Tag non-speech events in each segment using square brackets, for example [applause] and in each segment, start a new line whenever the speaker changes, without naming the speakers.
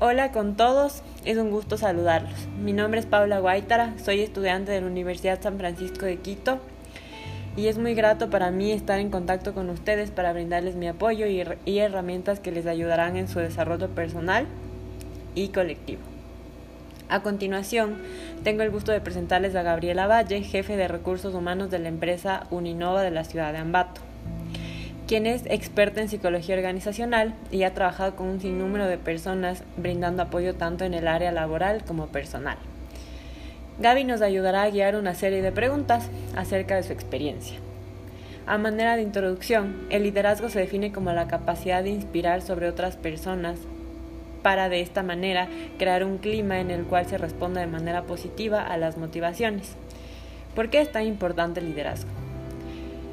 Hola con todos, es un gusto saludarlos. Mi nombre es Paula Guaitara, soy estudiante de la Universidad San Francisco de Quito y es muy grato para mí estar en contacto con ustedes para brindarles mi apoyo y, herramientas que les ayudarán en su desarrollo personal y colectivo. A continuación, tengo el gusto de presentarles a Gabriela Valle, jefe de recursos humanos de la empresa Uninova de la ciudad de Ambato quien es experta en psicología organizacional y ha trabajado con un sinnúmero de personas brindando apoyo tanto en el área laboral como personal. Gaby nos ayudará a guiar una serie de preguntas acerca de su experiencia. A manera de introducción, el liderazgo se define como la capacidad de inspirar sobre otras personas para de esta manera crear un clima en el cual se responda de manera positiva a las motivaciones. ¿Por qué es tan importante el liderazgo?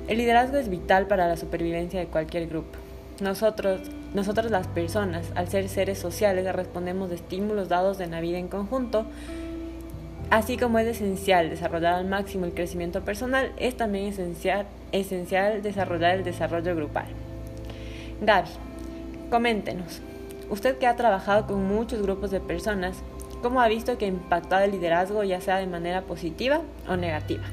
El liderazgo es vital para la supervivencia de cualquier grupo. Nosotros, nosotros las personas, al ser seres sociales, respondemos de estímulos dados en la vida en conjunto, así como es esencial desarrollar al máximo el crecimiento personal, es también esencial, esencial desarrollar el desarrollo grupal. Gaby, coméntenos, usted que ha trabajado con muchos grupos de personas, ¿cómo ha visto que ha impactado el liderazgo ya sea de manera positiva o negativa?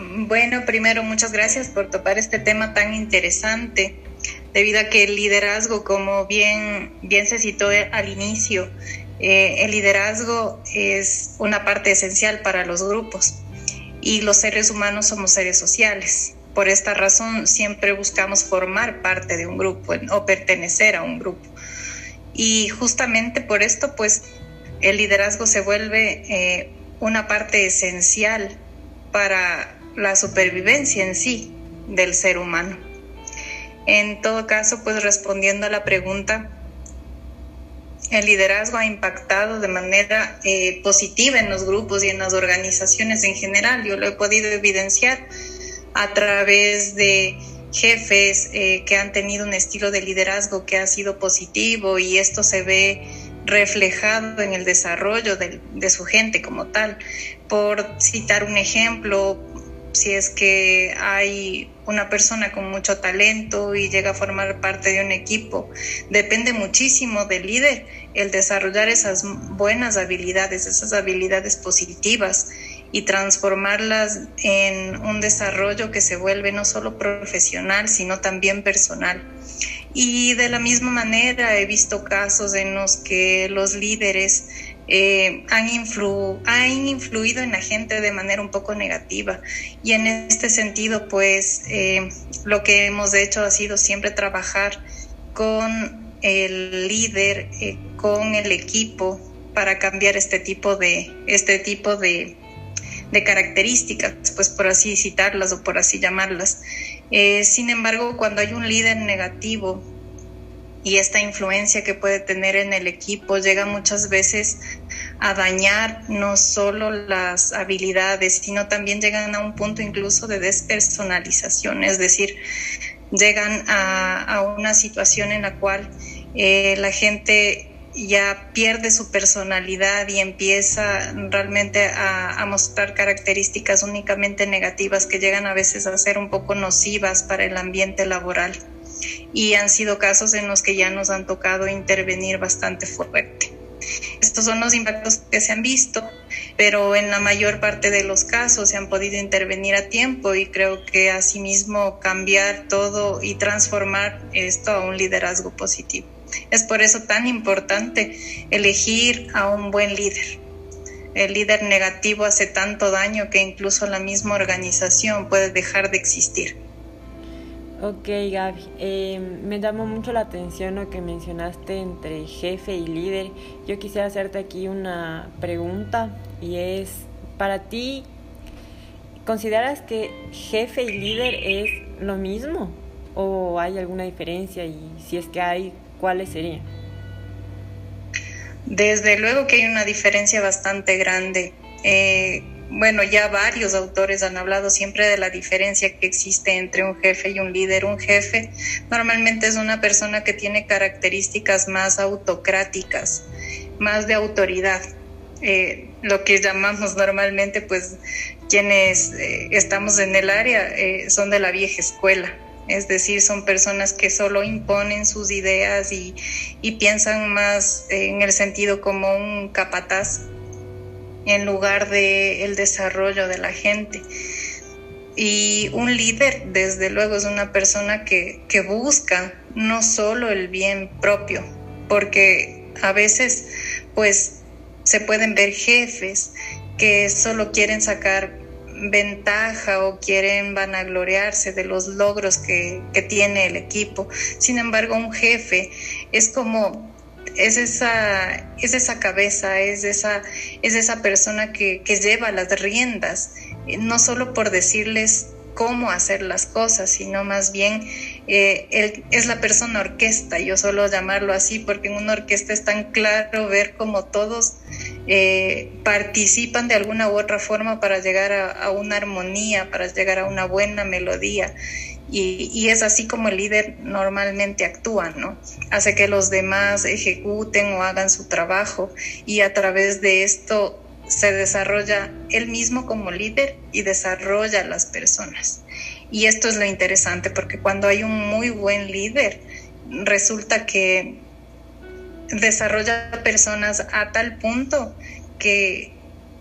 Bueno, primero muchas gracias por topar este tema tan interesante, debido a que el liderazgo, como bien, bien se citó al inicio, eh, el liderazgo es una parte esencial para los grupos y los seres humanos somos seres sociales. Por esta razón siempre buscamos formar parte de un grupo o pertenecer a un grupo. Y justamente por esto, pues, el liderazgo se vuelve eh, una parte esencial para la supervivencia en sí del ser humano. En todo caso, pues respondiendo a la pregunta, el liderazgo ha impactado de manera eh, positiva en los grupos y en las organizaciones en general. Yo lo he podido evidenciar a través de jefes eh, que han tenido un estilo de liderazgo que ha sido positivo y esto se ve reflejado en el desarrollo de, de su gente como tal. Por citar un ejemplo, si es que hay una persona con mucho talento y llega a formar parte de un equipo. Depende muchísimo del líder el desarrollar esas buenas habilidades, esas habilidades positivas y transformarlas en un desarrollo que se vuelve no solo profesional, sino también personal. Y de la misma manera he visto casos en los que los líderes eh, han, han, influido en la gente de manera un poco negativa. Y en este sentido, pues eh, lo que hemos hecho ha sido siempre trabajar con el líder, eh, con el equipo para cambiar este tipo de, este tipo de características, pues por así citarlas o por así llamarlas. sin embargo, cuando hay un líder negativo, y esta influencia que puede tener en el equipo llega muchas veces a dañar no solo las habilidades, sino también llegan a un punto incluso de despersonalización, es decir, llegan a, una situación en la cual eh, la gente ya pierde su personalidad y empieza realmente a, a, mostrar características únicamente negativas que llegan a veces a ser un poco nocivas para el ambiente laboral y han sido casos en los que ya nos han tocado intervenir bastante fuerte. Estos son los impactos que se han visto, pero en la mayor parte de los casos se han podido intervenir a tiempo y creo que asimismo cambiar todo y transformar esto a un liderazgo positivo. Es por eso tan importante elegir a un buen líder. El líder negativo hace tanto daño que incluso la misma organización puede dejar de existir.
Ok, Gaby. Eh, me llamó mucho la atención lo que mencionaste entre jefe y líder. Yo quisiera hacerte aquí una pregunta y es, para ti, ¿consideras que jefe y líder es lo mismo? ¿O hay alguna diferencia? Y si es que hay, ¿cuáles serían?
Desde luego que hay una diferencia bastante grande. Eh, bueno, ya varios autores han hablado siempre de la diferencia que existe entre un jefe y un líder. Un jefe normalmente es una persona que tiene características más autocráticas, más de autoridad. Eh, lo que llamamos normalmente, pues, quienes eh, estamos en el área eh, son de la vieja escuela. es decir, son personas que solo imponen sus ideas y, y piensan más en el sentido como un capataz en lugar de el desarrollo de la gente. Y un líder, desde luego, es una persona que, que busca no solo el bien propio, porque a veces, pues, se pueden ver jefes que solo quieren sacar ventaja o quieren vanagloriarse de los logros que, que, tiene el equipo. Sin embargo, un jefe es como, es esa, es esa cabeza, es esa, es esa persona que, que lleva las riendas, no solo por decirles cómo hacer las cosas, sino más bien eh, él es la persona orquesta, yo suelo llamarlo así, porque en una orquesta es tan claro ver cómo todos eh, participan de alguna u otra forma para llegar a, una armonía, para llegar a una buena melodía. Y, es así como el líder normalmente actúa, ¿no? Hace que los demás ejecuten o hagan su trabajo y a través de esto se desarrolla él mismo como líder y desarrolla a las personas. Y esto es lo interesante porque cuando hay un muy buen líder, resulta que desarrolla personas a tal punto que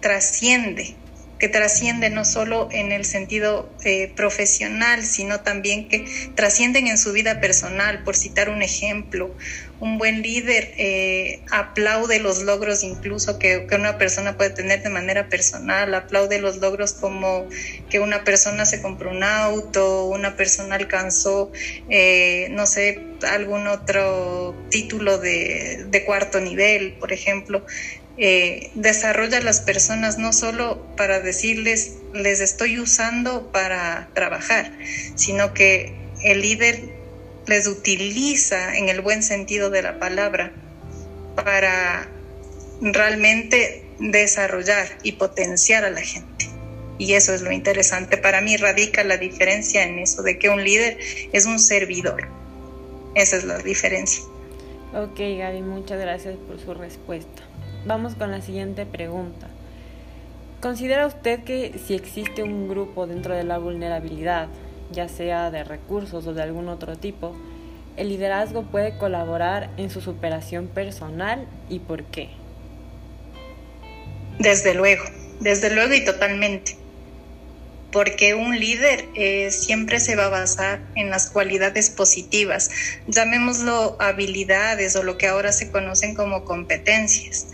trasciende, que trasciende no solo en el sentido eh, profesional, sino también que trascienden en su vida personal. Por citar un ejemplo, un buen líder eh, aplaude los logros incluso que, una persona puede tener de manera personal, aplaude los logros como que una persona se compró un auto, una persona alcanzó, eh, no sé, algún otro título de, de cuarto nivel, por ejemplo. Eh, desarrolla a las personas no solo para decirles les estoy usando para trabajar, sino que el líder les utiliza en el buen sentido de la palabra para realmente desarrollar y potenciar a la gente. Y eso es lo interesante. Para mí radica la diferencia en eso, de que un líder es un servidor. Esa es la diferencia.
Ok, Gaby, muchas gracias por su respuesta. Vamos con la siguiente pregunta. ¿Considera usted que si existe un grupo dentro de la vulnerabilidad, ya sea de recursos o de algún otro tipo, el liderazgo puede colaborar en su superación personal y por qué?
Desde luego, desde luego y totalmente. Porque un líder eh, siempre se va a basar en las cualidades positivas, llamémoslo habilidades o lo que ahora se conocen como competencias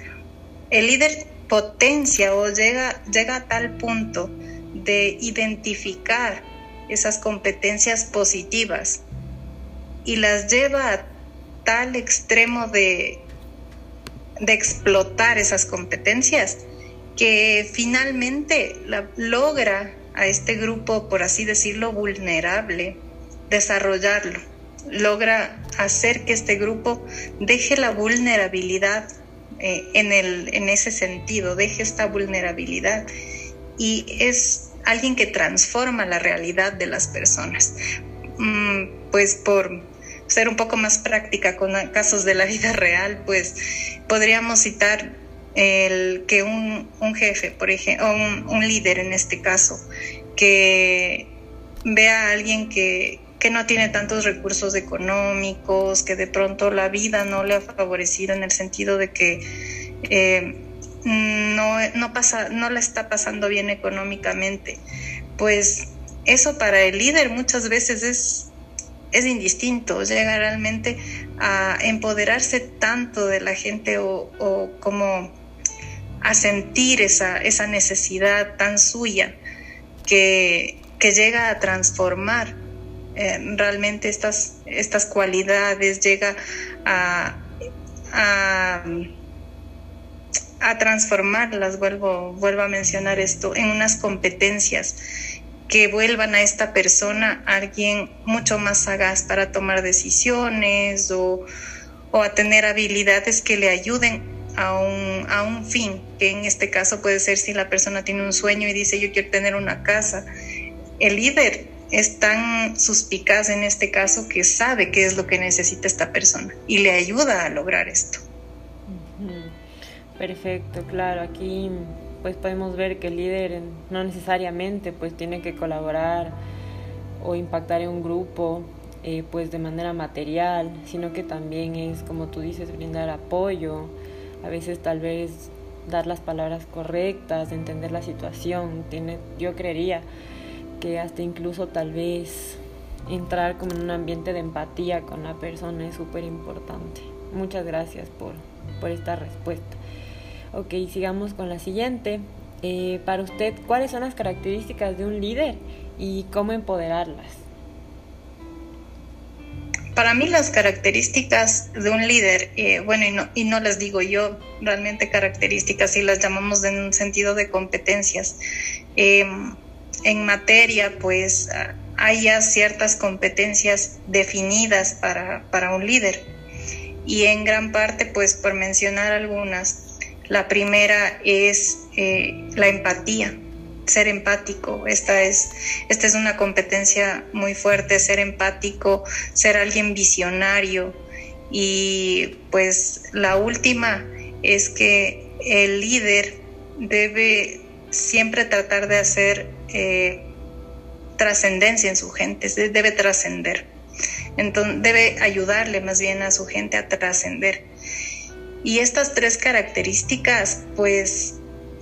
el líder potencia o llega, llega a tal punto de identificar esas competencias positivas y las lleva a tal extremo de, de explotar esas competencias que finalmente logra a este grupo, por así decirlo, vulnerable, desarrollarlo, logra hacer que este grupo deje la vulnerabilidad eh, en, el, en ese sentido, deje esta vulnerabilidad y es alguien que transforma la realidad de las personas. Mm, pues por ser un poco más práctica con casos de la vida real, pues podríamos citar el que un, un jefe, por ejemplo, un, líder en este caso, que vea a alguien que, que no tiene tantos recursos económicos, que de pronto la vida no le ha favorecido en el sentido de que eh, no, no, pasa, no la está pasando bien económicamente. Pues eso para el líder muchas veces es, es indistinto, llega realmente a empoderarse tanto de la gente o, o como a sentir esa, esa necesidad tan suya que, que llega a transformar eh, realmente estas, estas cualidades, llega a, a, transformarlas, vuelvo, vuelvo a mencionar esto, en unas competencias que vuelvan a esta persona alguien mucho más sagaz para tomar decisiones o, o a tener habilidades que le ayuden a un, a un fin, que en este caso puede ser si la persona tiene un sueño y dice yo quiero tener una casa. El líder es tan suspicaz en este caso que sabe qué es lo que necesita esta persona y le ayuda a lograr esto.
Perfecto, claro. Aquí pues podemos ver que el líder no necesariamente pues tiene que colaborar o impactar en un grupo eh, pues de manera material, sino que también es, como tú dices, brindar apoyo, a veces tal vez dar las palabras correctas, entender la situación. Tiene, yo creería que hasta incluso tal vez entrar como en un ambiente de empatía con la persona es súper importante. Muchas gracias por, por esta respuesta. Ok, sigamos con la siguiente. Eh, para usted, ¿cuáles son las características de un líder y cómo empoderarlas?
Para mí las características de un líder, eh, bueno, y no, y no las digo yo, realmente características, y las llamamos en un sentido de competencias. Em, en materia, pues hay ya ciertas competencias definidas para, para un líder. Y en gran parte, pues por mencionar algunas, la primera es eh, la empatía, ser empático. Esta es, esta es una competencia muy fuerte, ser empático, ser alguien visionario. Y pues la última es que el líder debe siempre tratar de hacer eh, trascendencia en su gente, debe trascender. Entonces debe ayudarle más bien a su gente a trascender. Y estas tres características, pues,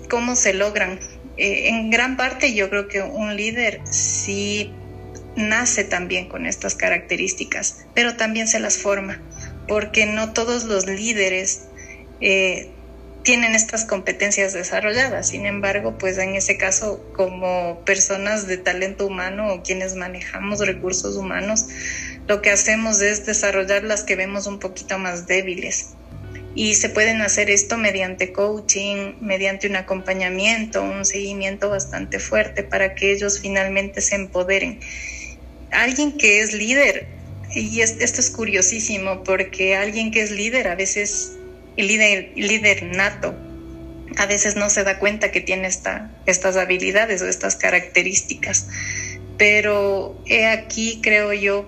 ¿cómo se logran? Eh, en gran parte yo creo que un líder sí nace también con estas características, pero también se las forma, porque no todos los líderes eh, tienen estas competencias desarrolladas. Sin embargo, pues en ese caso, como personas de talento humano o quienes manejamos recursos humanos, lo que hacemos es desarrollar las que vemos un poquito más débiles y se pueden hacer esto mediante coaching, mediante un acompañamiento, un seguimiento bastante fuerte para que ellos finalmente se empoderen. Alguien que es líder, y esto es curiosísimo porque alguien que es líder a veces, el líder, líder nato, a veces no se da cuenta que tiene esta, estas habilidades o estas características. Pero he aquí, creo yo,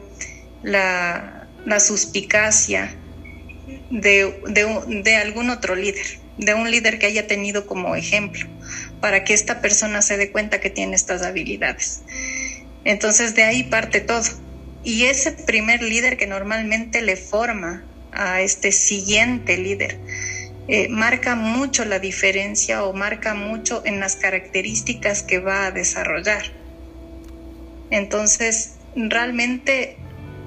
la, la suspicacia de, algún otro líder, de un líder que haya tenido como ejemplo, para que esta persona se dé cuenta que tiene estas habilidades. Entonces de ahí parte todo. Y ese primer líder que normalmente le forma a este siguiente líder, eh, marca mucho la diferencia o marca mucho en las características que va a desarrollar. Entonces, realmente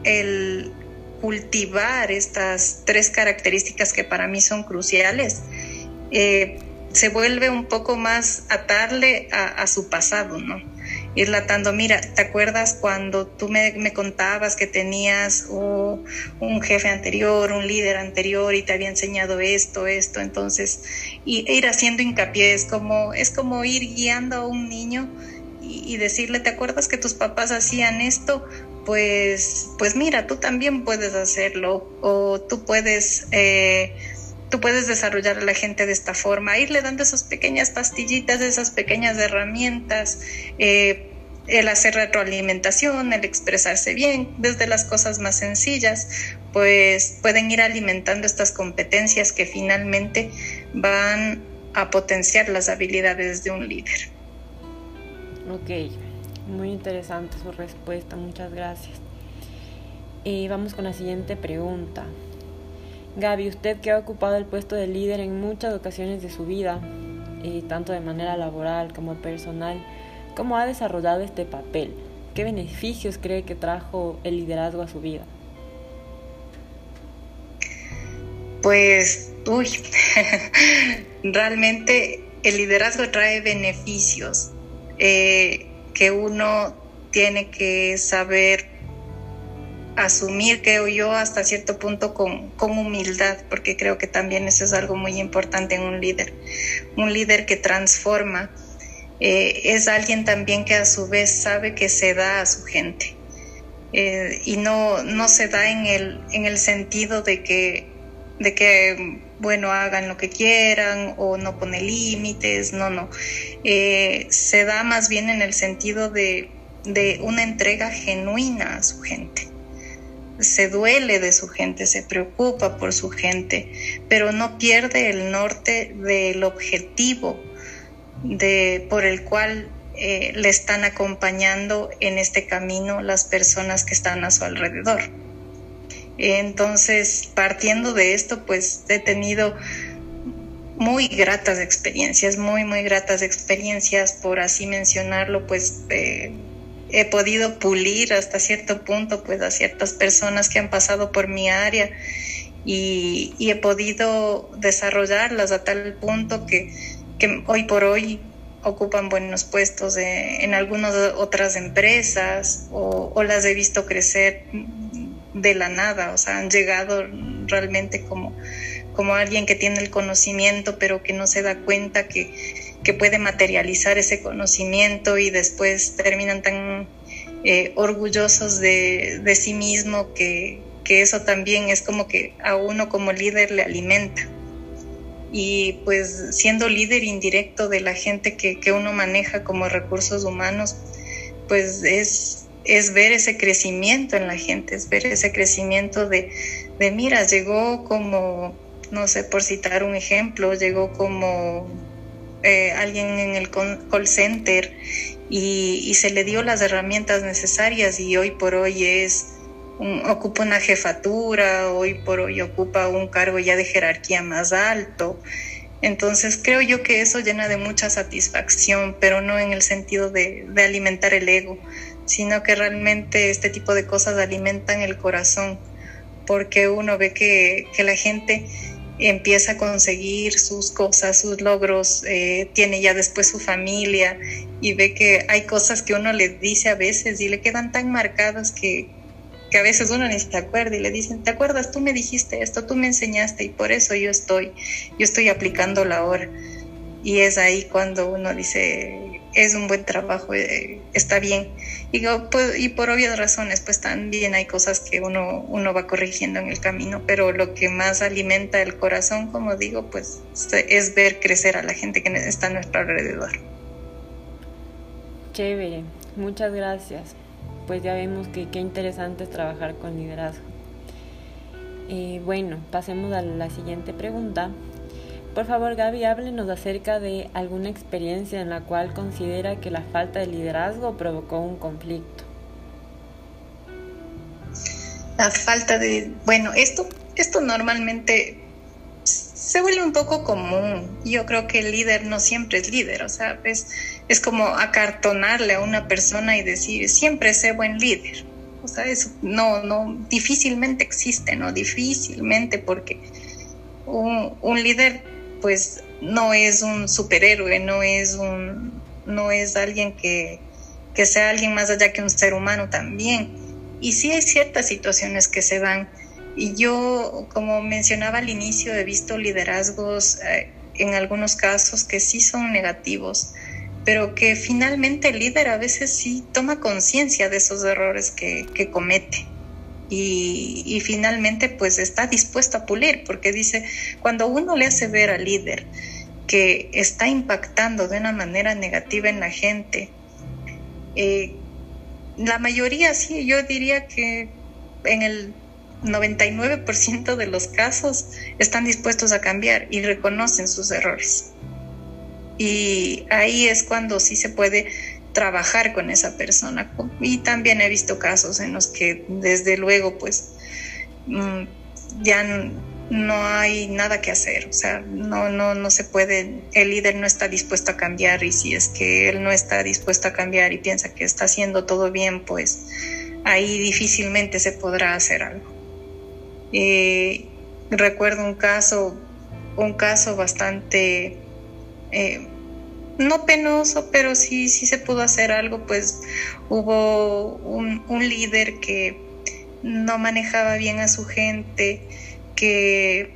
el, cultivar estas tres características que para mí son cruciales, eh, se vuelve un poco más atarle a, su pasado, ¿no? Ir latando, mira, ¿te acuerdas cuando tú me, contabas que tenías un jefe anterior, un líder anterior y te había enseñado esto, esto? Entonces, y, ir haciendo hincapié es como, es como ir guiando a un niño y, y decirle, ¿te acuerdas que tus papás hacían esto? pues, pues mira, tú también puedes hacerlo o tú puedes, eh, tú puedes desarrollar a la gente de esta forma, irle dando esas pequeñas pastillitas, esas pequeñas herramientas, eh, el hacer retroalimentación, el expresarse bien, desde las cosas más sencillas, pues pueden ir alimentando estas competencias que finalmente van a potenciar las habilidades de un líder.
Ok, muy interesante su respuesta, muchas gracias. Y vamos con la siguiente pregunta. Gaby, usted que ha ocupado el puesto de líder en muchas ocasiones de su vida, y tanto de manera laboral como personal, ¿cómo ha desarrollado este papel? ¿Qué beneficios cree que trajo el liderazgo a su vida?
Pues, uy, [laughs] realmente el liderazgo trae beneficios. Eh, que uno tiene que saber asumir, creo yo, hasta cierto punto con, humildad, porque creo que también eso es algo muy importante en un líder. Un líder que transforma eh, es alguien también que a su vez sabe que se da a su gente. Eh, y no, no se da en el, en el sentido de que, de que bueno, hagan lo que quieran o no pone límites, no, no. Eh, se da más bien en el sentido de, de una entrega genuina a su gente. Se duele de su gente, se preocupa por su gente, pero no pierde el norte del objetivo de, por el cual eh, le están acompañando en este camino las personas que están a su alrededor. Entonces, partiendo de esto, pues he tenido muy gratas experiencias, muy, muy gratas experiencias, por así mencionarlo, pues eh, he podido pulir hasta cierto punto, pues a ciertas personas que han pasado por mi área y, he podido desarrollarlas a tal punto que, que hoy por hoy ocupan buenos puestos en algunas otras empresas o, las he visto crecer de la nada, o sea, han llegado realmente como, como alguien que tiene el conocimiento pero que no se da cuenta que, que puede materializar ese conocimiento y después terminan tan eh, orgullosos de, de sí mismo que, que eso también es como que a uno como líder le alimenta y pues siendo líder indirecto de la gente que, que uno maneja como recursos humanos, pues es, es ver ese crecimiento en la gente, es ver ese crecimiento de, de mira, llegó como, no sé, por citar un ejemplo, llegó como eh, alguien en el call center y, y, se le dio las herramientas necesarias y hoy por hoy es ocupa una jefatura, hoy por hoy ocupa un cargo ya de jerarquía más alto. Entonces creo yo que eso llena de mucha satisfacción, pero no en el sentido de, de alimentar el ego, sino que realmente este tipo de cosas alimentan el corazón, porque uno ve que, que la gente empieza a conseguir sus cosas, sus logros, eh, tiene ya después su familia y ve que hay cosas que uno le dice a veces y le quedan tan marcadas que, que a veces uno ni se acuerda y le dicen, ¿te acuerdas? Tú me dijiste esto, tú me enseñaste y por eso yo estoy, yo estoy aplicando la hora. Y es ahí cuando uno dice, es un buen trabajo, eh, está bien. Y, pues, y por obvias razones, pues también hay cosas que uno, uno va corrigiendo en el camino, pero lo que más alimenta el corazón, como digo, pues es ver crecer a la gente que está a nuestro alrededor.
Chévere, muchas gracias pues ya vemos que qué interesante es trabajar con liderazgo. Eh, bueno, pasemos a la siguiente pregunta. Por favor, Gaby, háblenos acerca de alguna experiencia en la cual considera que la falta de liderazgo provocó un conflicto.
La falta de, bueno, esto, esto normalmente se vuelve un poco común. Yo creo que el líder no siempre es líder, o sea, es, es como acartonarle a una persona y decir, siempre sé buen líder. O sea, eso no, no, difícilmente existe, ¿no? Difícilmente porque un, líder, pues, no es un superhéroe, no es un, no es alguien que, que sea alguien más allá que un ser humano también. Y sí hay ciertas situaciones que se dan y yo, como mencionaba al inicio, he visto liderazgos eh, en algunos casos que sí son negativos, pero que finalmente el líder a veces sí toma conciencia de esos errores que, que comete. Y, y, finalmente pues está dispuesto a pulir, porque dice, cuando uno le hace ver al líder que está impactando de una manera negativa en la gente, eh, la mayoría sí, yo diría que en el 99% de los casos están dispuestos a cambiar y reconocen sus errores. Y ahí es cuando sí se puede trabajar con esa persona. Y también he visto casos en los que desde luego pues mm, ya no hay nada que hacer, o sea, no, no, no se puede, el líder no está dispuesto a cambiar y si es que él no está dispuesto a cambiar y piensa que está haciendo todo bien, pues ahí difícilmente se podrá hacer algo. Eh, recuerdo un caso, un caso bastante, eh, no penoso, pero sí, sí se pudo hacer algo, pues hubo un, líder que no manejaba bien a su gente, que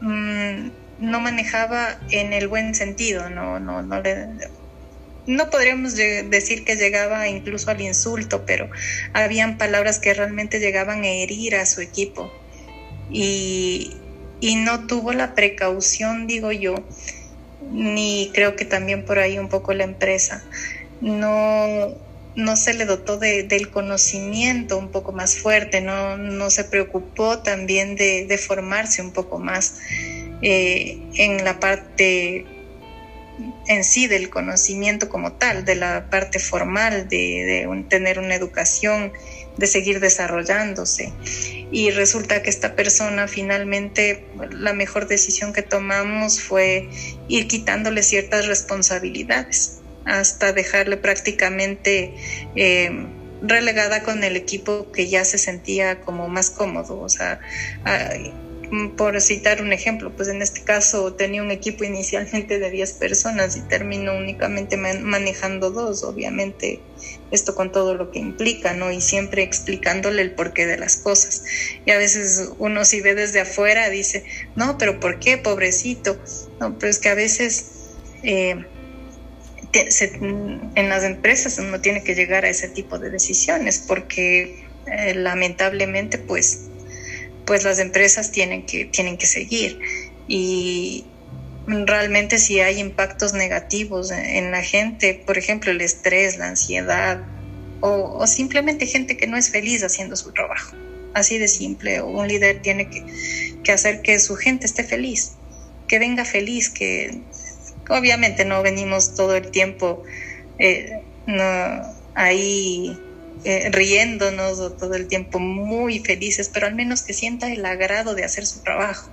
mm, no manejaba en el buen sentido, no, no, no le, no podríamos decir que llegaba incluso al insulto, pero habían palabras que realmente llegaban a herir a su equipo. Y, no tuvo la precaución, digo yo, ni creo que también por ahí un poco la empresa, no, no se le dotó del conocimiento un poco más fuerte, no, no se preocupó también de, formarse un poco más eh, en la parte en sí del conocimiento como tal, de la parte formal, de, tener una educación, de seguir desarrollándose. Y resulta que esta persona finalmente, la mejor decisión que tomamos fue ir quitándole ciertas responsabilidades hasta dejarle prácticamente eh, relegada con el equipo que ya se sentía como más cómodo. O sea, por citar un ejemplo, pues en este caso tenía un equipo inicialmente de 10 personas y terminó únicamente manejando dos, obviamente esto con todo lo que implica, ¿no? Y siempre explicándole el porqué de las cosas. Y a veces uno si ve desde afuera dice, no, pero ¿por qué, pobrecito? No, pero es que a veces... Eh, en las empresas uno tiene que llegar a ese tipo de decisiones porque eh, lamentablemente pues pues las empresas tienen que tienen que seguir. Y realmente si hay impactos negativos en la gente por ejemplo el estrés la ansiedad o, simplemente gente que no es feliz haciendo su trabajo. Así de simple un líder tiene que, que hacer que su gente esté feliz que venga feliz que Obviamente no venimos todo el tiempo eh, ahí eh, riéndonos todo el tiempo muy felices, pero al menos que sienta el agrado de hacer su trabajo,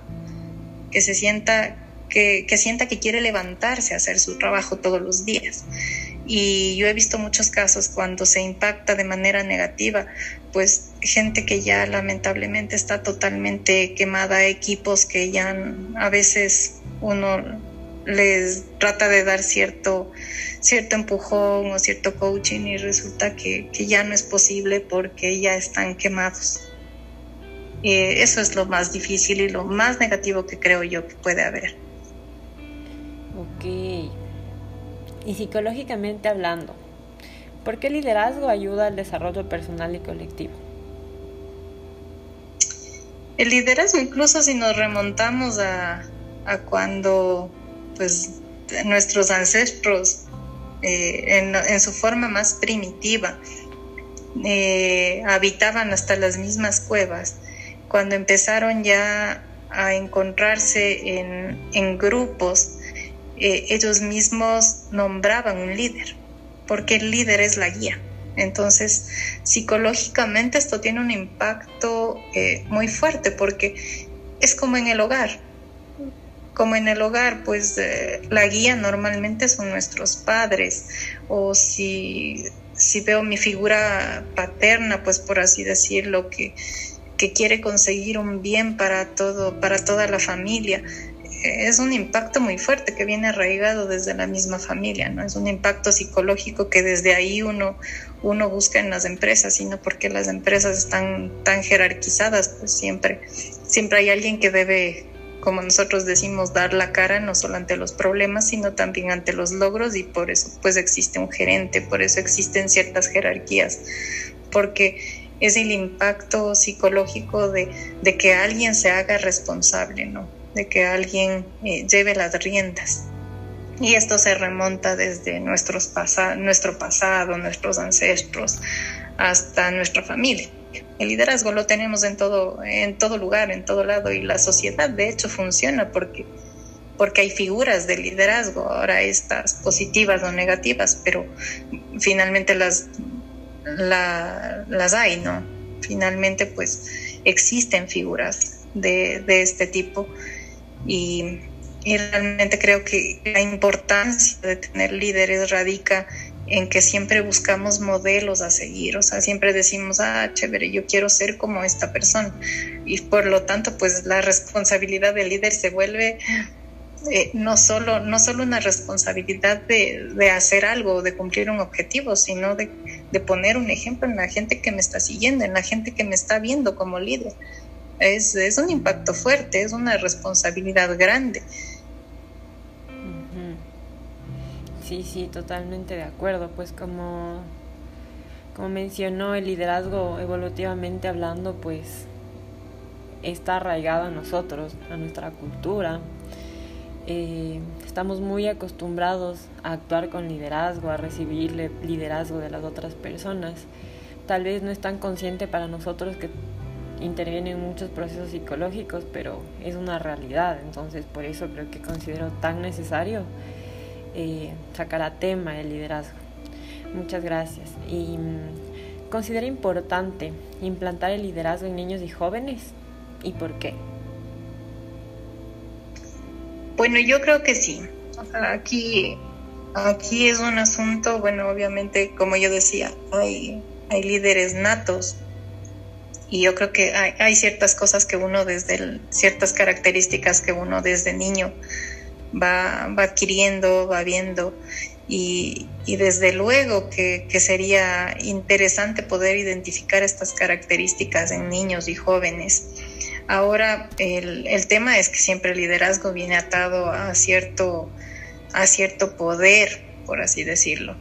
que se sienta que, que, sienta que quiere levantarse a hacer su trabajo todos los días. Y yo he visto muchos casos cuando se impacta de manera negativa, pues gente que ya lamentablemente está totalmente quemada, equipos que ya a veces uno les trata de dar cierto, cierto empujón o cierto coaching y resulta que, ya no es posible porque ya están quemados. Y eso es lo más difícil y lo más negativo que creo yo que puede haber.
Ok. Y psicológicamente hablando, ¿por qué el liderazgo ayuda al desarrollo personal y colectivo?
El liderazgo, incluso si nos remontamos a, a cuando pues nuestros ancestros eh, en, su forma más primitiva eh, habitaban hasta las mismas cuevas. Cuando empezaron ya a encontrarse en, grupos, eh, ellos mismos nombraban un líder, porque el líder es la guía. Entonces, psicológicamente esto tiene un impacto muy fuerte porque es como en el hogar como en el hogar, pues eh, la guía normalmente son nuestros padres o si, veo mi figura paterna, pues por así decirlo, que, quiere conseguir un bien para todo, para toda la familia, es un impacto muy fuerte que viene arraigado desde la misma familia, ¿no? Es un impacto psicológico que desde ahí uno, uno busca en las empresas, sino porque las empresas están tan jerarquizadas, pues siempre, siempre hay alguien que debe como nosotros decimos, dar la cara no solo ante los problemas, sino también ante los logros y por eso pues existe un gerente, por eso existen ciertas jerarquías, porque es el impacto psicológico de, que alguien se haga responsable, ¿no? De que alguien eh, lleve las riendas. Y esto se remonta desde nuestros nuestro pasado, nuestros ancestros, hasta nuestra familia. El liderazgo lo tenemos en todo, en todo lugar, en todo lado, y la sociedad de hecho funciona porque, porque hay figuras de liderazgo, ahora estas positivas o negativas, pero finalmente las, las hay, ¿no? Finalmente pues existen figuras de, de este tipo y, y realmente creo que la importancia de tener líderes radica en que siempre buscamos modelos a seguir, o sea, siempre decimos, ah, chévere, yo quiero ser como esta persona. Y por lo tanto, pues la responsabilidad del líder se vuelve eh, no, solo, no solo una responsabilidad de, de, hacer algo, de cumplir un objetivo, sino de, de, poner un ejemplo en la gente que me está siguiendo, en la gente que me está viendo como líder. Es, es un impacto fuerte, es una responsabilidad grande.
Sí, sí, totalmente de acuerdo. Pues como, como mencionó, el liderazgo evolutivamente hablando, pues está arraigado a nosotros, a nuestra cultura. Eh, estamos muy acostumbrados a actuar con liderazgo, a recibir liderazgo de las otras personas. Tal vez no es tan consciente para nosotros que intervienen muchos procesos psicológicos, pero es una realidad. Entonces, por eso creo que considero tan necesario eh, sacar a tema el liderazgo. Muchas gracias. ¿Y mm, considera importante implantar el liderazgo en niños y jóvenes? ¿Y por qué?
Bueno, yo creo que sí. aquí, aquí es un asunto, bueno, obviamente, como yo decía, hay, hay líderes natos y yo creo que hay, ciertas cosas que uno desde ciertas características que uno desde niño va, adquiriendo, va viendo y, desde luego que, sería interesante poder identificar estas características en niños y jóvenes. Ahora, el, el, tema es que siempre el liderazgo viene atado a cierto, a cierto poder, por así decirlo.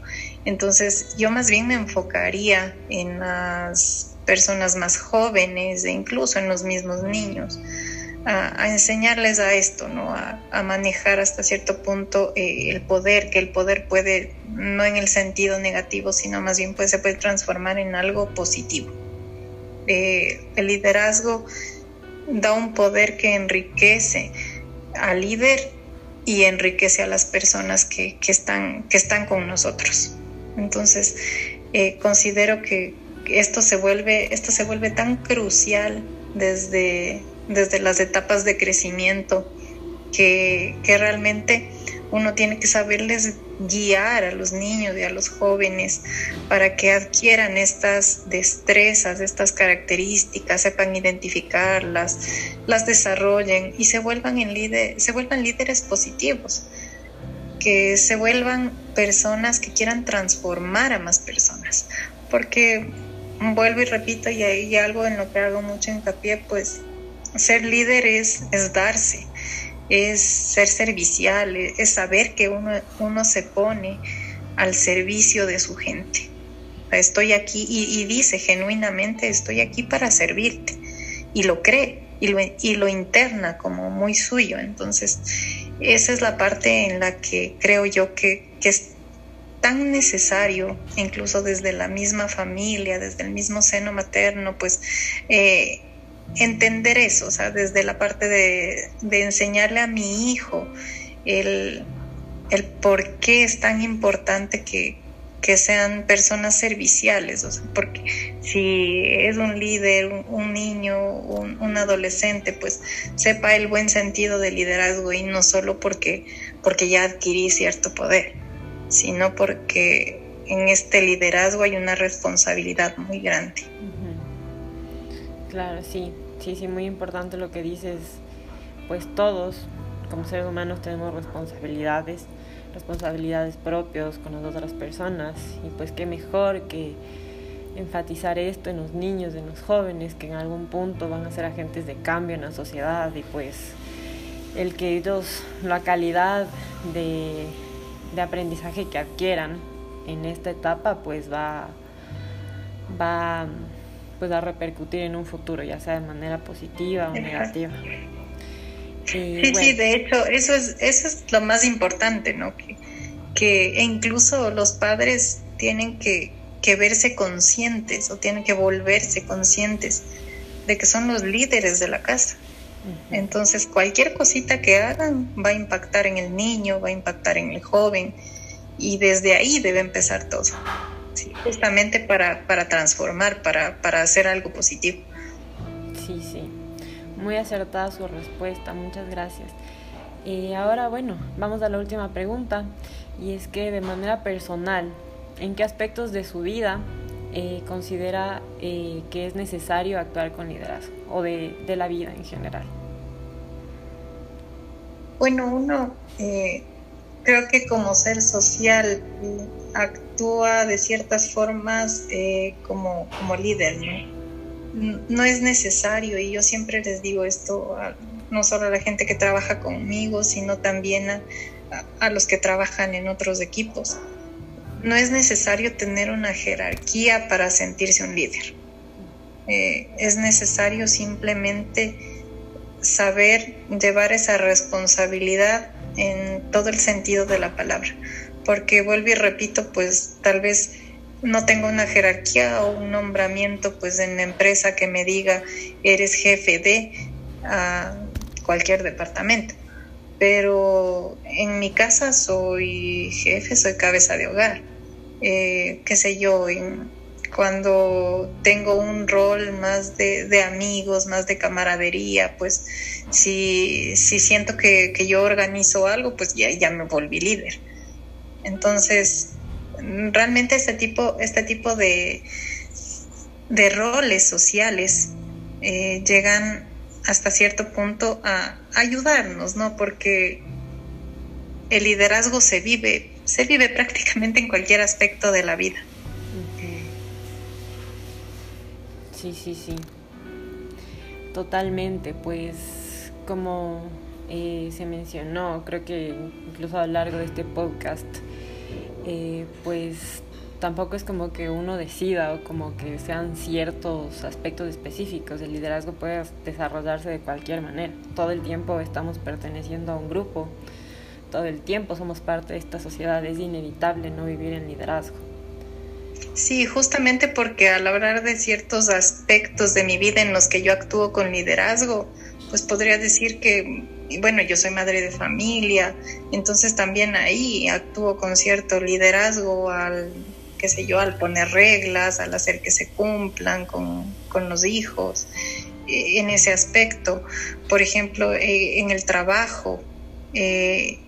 Entonces, yo más bien me enfocaría en las personas más jóvenes e incluso en los mismos niños, a, enseñarles a esto, ¿no? A, manejar hasta cierto punto eh, el poder, que el poder puede, no en el sentido negativo, sino más bien pues, se puede transformar en algo positivo. Eh, el liderazgo da un poder que enriquece al líder y enriquece a las personas que, están, que están con nosotros. Entonces, eh, considero que, esto se vuelve, esto se vuelve tan crucial desde, desde las etapas de crecimiento que, realmente uno tiene que saberles guiar a los niños y a los jóvenes para que adquieran estas destrezas, estas características, sepan identificarlas, las desarrollen y se vuelvan, en líder, se vuelvan líderes positivos, que se vuelvan personas que quieran transformar a más personas. Porque vuelvo y repito, y hay algo en lo que hago mucho hincapié, pues ser líder es, darse, es ser servicial, es saber que uno, uno se pone al servicio de su gente. Estoy aquí y, dice genuinamente, estoy aquí para servirte. Y lo cree y lo, y lo interna como muy suyo. Entonces, esa es la parte en la que creo yo que, que es tan necesario, incluso desde la misma familia, desde el mismo seno materno, pues eh, entender eso, o sea, desde la parte de, enseñarle a mi hijo el, por qué es tan importante que, sean personas serviciales, o sea, porque si es un líder, un, niño, un, adolescente, pues sepa el buen sentido del liderazgo y no solo porque, porque ya adquirí cierto poder sino porque en este liderazgo hay una responsabilidad muy grande.
Claro, sí, sí, sí, muy importante lo que dices. Pues todos, como seres humanos, tenemos responsabilidades, responsabilidades propias con las otras personas. Y pues qué mejor que enfatizar esto en los niños, en los jóvenes, que en algún punto van a ser agentes de cambio en la sociedad y pues el que ellos, la calidad de de aprendizaje que adquieran en esta etapa pues va, va pues a repercutir en un futuro, ya sea de manera positiva o negativa.
sí, sí, de hecho, eso es, eso es lo más importante, ¿no? Que, que incluso los padres tienen que, que verse conscientes o tienen que volverse conscientes de que son los líderes de la casa. Entonces, cualquier cosita que hagan va a impactar en el niño, va a impactar en el joven y desde ahí debe empezar todo. Justamente para, para transformar, para, para hacer algo positivo.
Sí, sí. Muy acertada su respuesta, muchas gracias. Y ahora, bueno, vamos a la última pregunta y es que de manera personal, ¿en qué aspectos de su vida eh, considera eh, que es necesario actuar con liderazgo o de, de la vida en general?
Bueno, uno eh, creo que como ser social actúa de ciertas formas como, como líder, ¿no? ¿no? es necesario, y yo siempre les digo esto, no solo a la gente que trabaja conmigo, sino también a, a los que trabajan en otros equipos no es necesario tener una jerarquía para sentirse un líder. Eh, es necesario simplemente saber llevar esa responsabilidad en todo el sentido de la palabra. Porque vuelvo y repito, pues tal vez no tengo una jerarquía o un nombramiento pues en la empresa que me diga eres jefe de cualquier departamento pero en mi casa soy jefe, soy cabeza de hogar. Eh, qué sé yo, cuando tengo un rol más de, amigos, más de camaradería, pues si, si siento que, yo organizo algo, pues ya, ya me volví líder. Entonces, realmente este tipo, este tipo de, de roles sociales eh, llegan hasta cierto punto a ayudarnos, ¿no? Porque el liderazgo se vive, se vive [laughs] prácticamente en cualquier aspecto de la vida.
Sí, sí, sí. Totalmente, pues como eh, se mencionó, creo que incluso a lo largo de este podcast, eh, pues tampoco es como que uno decida o como que sean ciertos aspectos específicos. El liderazgo puede desarrollarse de cualquier manera. Todo el tiempo estamos perteneciendo a un grupo, todo el tiempo somos parte de esta sociedad. Es inevitable no vivir en liderazgo.
Sí, justamente porque al hablar de ciertos aspectos de mi vida en los que yo actúo con liderazgo, pues podría decir que, bueno, yo soy madre de familia, entonces también ahí actúo con cierto liderazgo al qué sé yo, al poner reglas, al hacer que se cumplan con, los hijos, eh, en ese aspecto. Por ejemplo, eh, en el trabajo, eh,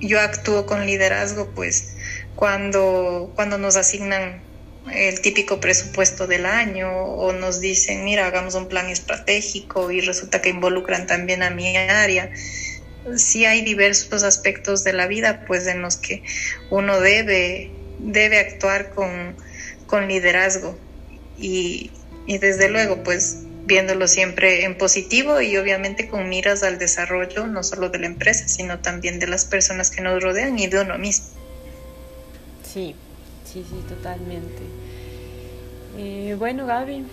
yo actúo con liderazgo, pues cuando, cuando nos asignan el típico presupuesto del año o nos dicen, mira, hagamos un plan estratégico y resulta que involucran también a mi área. Sí hay diversos aspectos de la vida, pues en los que uno debe debe actuar con, liderazgo y, desde luego pues viéndolo siempre en positivo y obviamente con miras al desarrollo no solo de la empresa, sino también de las personas que nos rodean y de uno mismo.
Sí, sí, sí, totalmente. Eh, bueno, Gaby,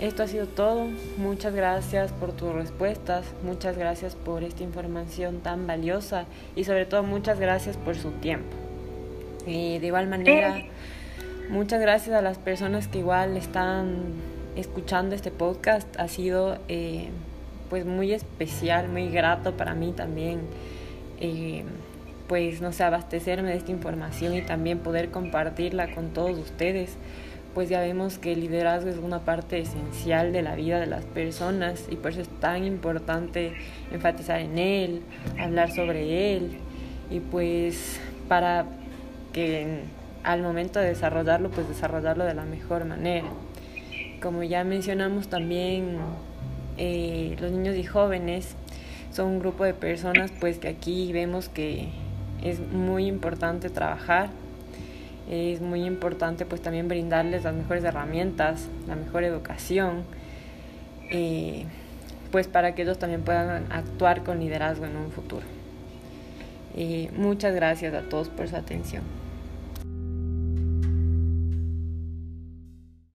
esto ha sido todo. Muchas gracias por tus respuestas, muchas gracias por esta información tan valiosa y sobre todo muchas gracias por su tiempo. Y de igual manera, muchas gracias a las personas que igual están escuchando este podcast. Ha sido eh, pues muy especial, muy grato para mí también. Eh, pues no sé, abastecerme de esta información y también poder compartirla con todos ustedes, pues ya vemos que el liderazgo es una parte esencial de la vida de las personas y por eso es tan importante enfatizar en él, hablar sobre él y pues para que al momento de desarrollarlo, pues desarrollarlo de la mejor manera. Como ya mencionamos también, eh, los niños y jóvenes son un grupo de personas pues que aquí vemos que es muy importante trabajar, es muy importante pues también brindarles las mejores herramientas, la mejor educación, eh, pues para que ellos también puedan actuar con liderazgo en un futuro. Eh, muchas gracias a todos por su atención.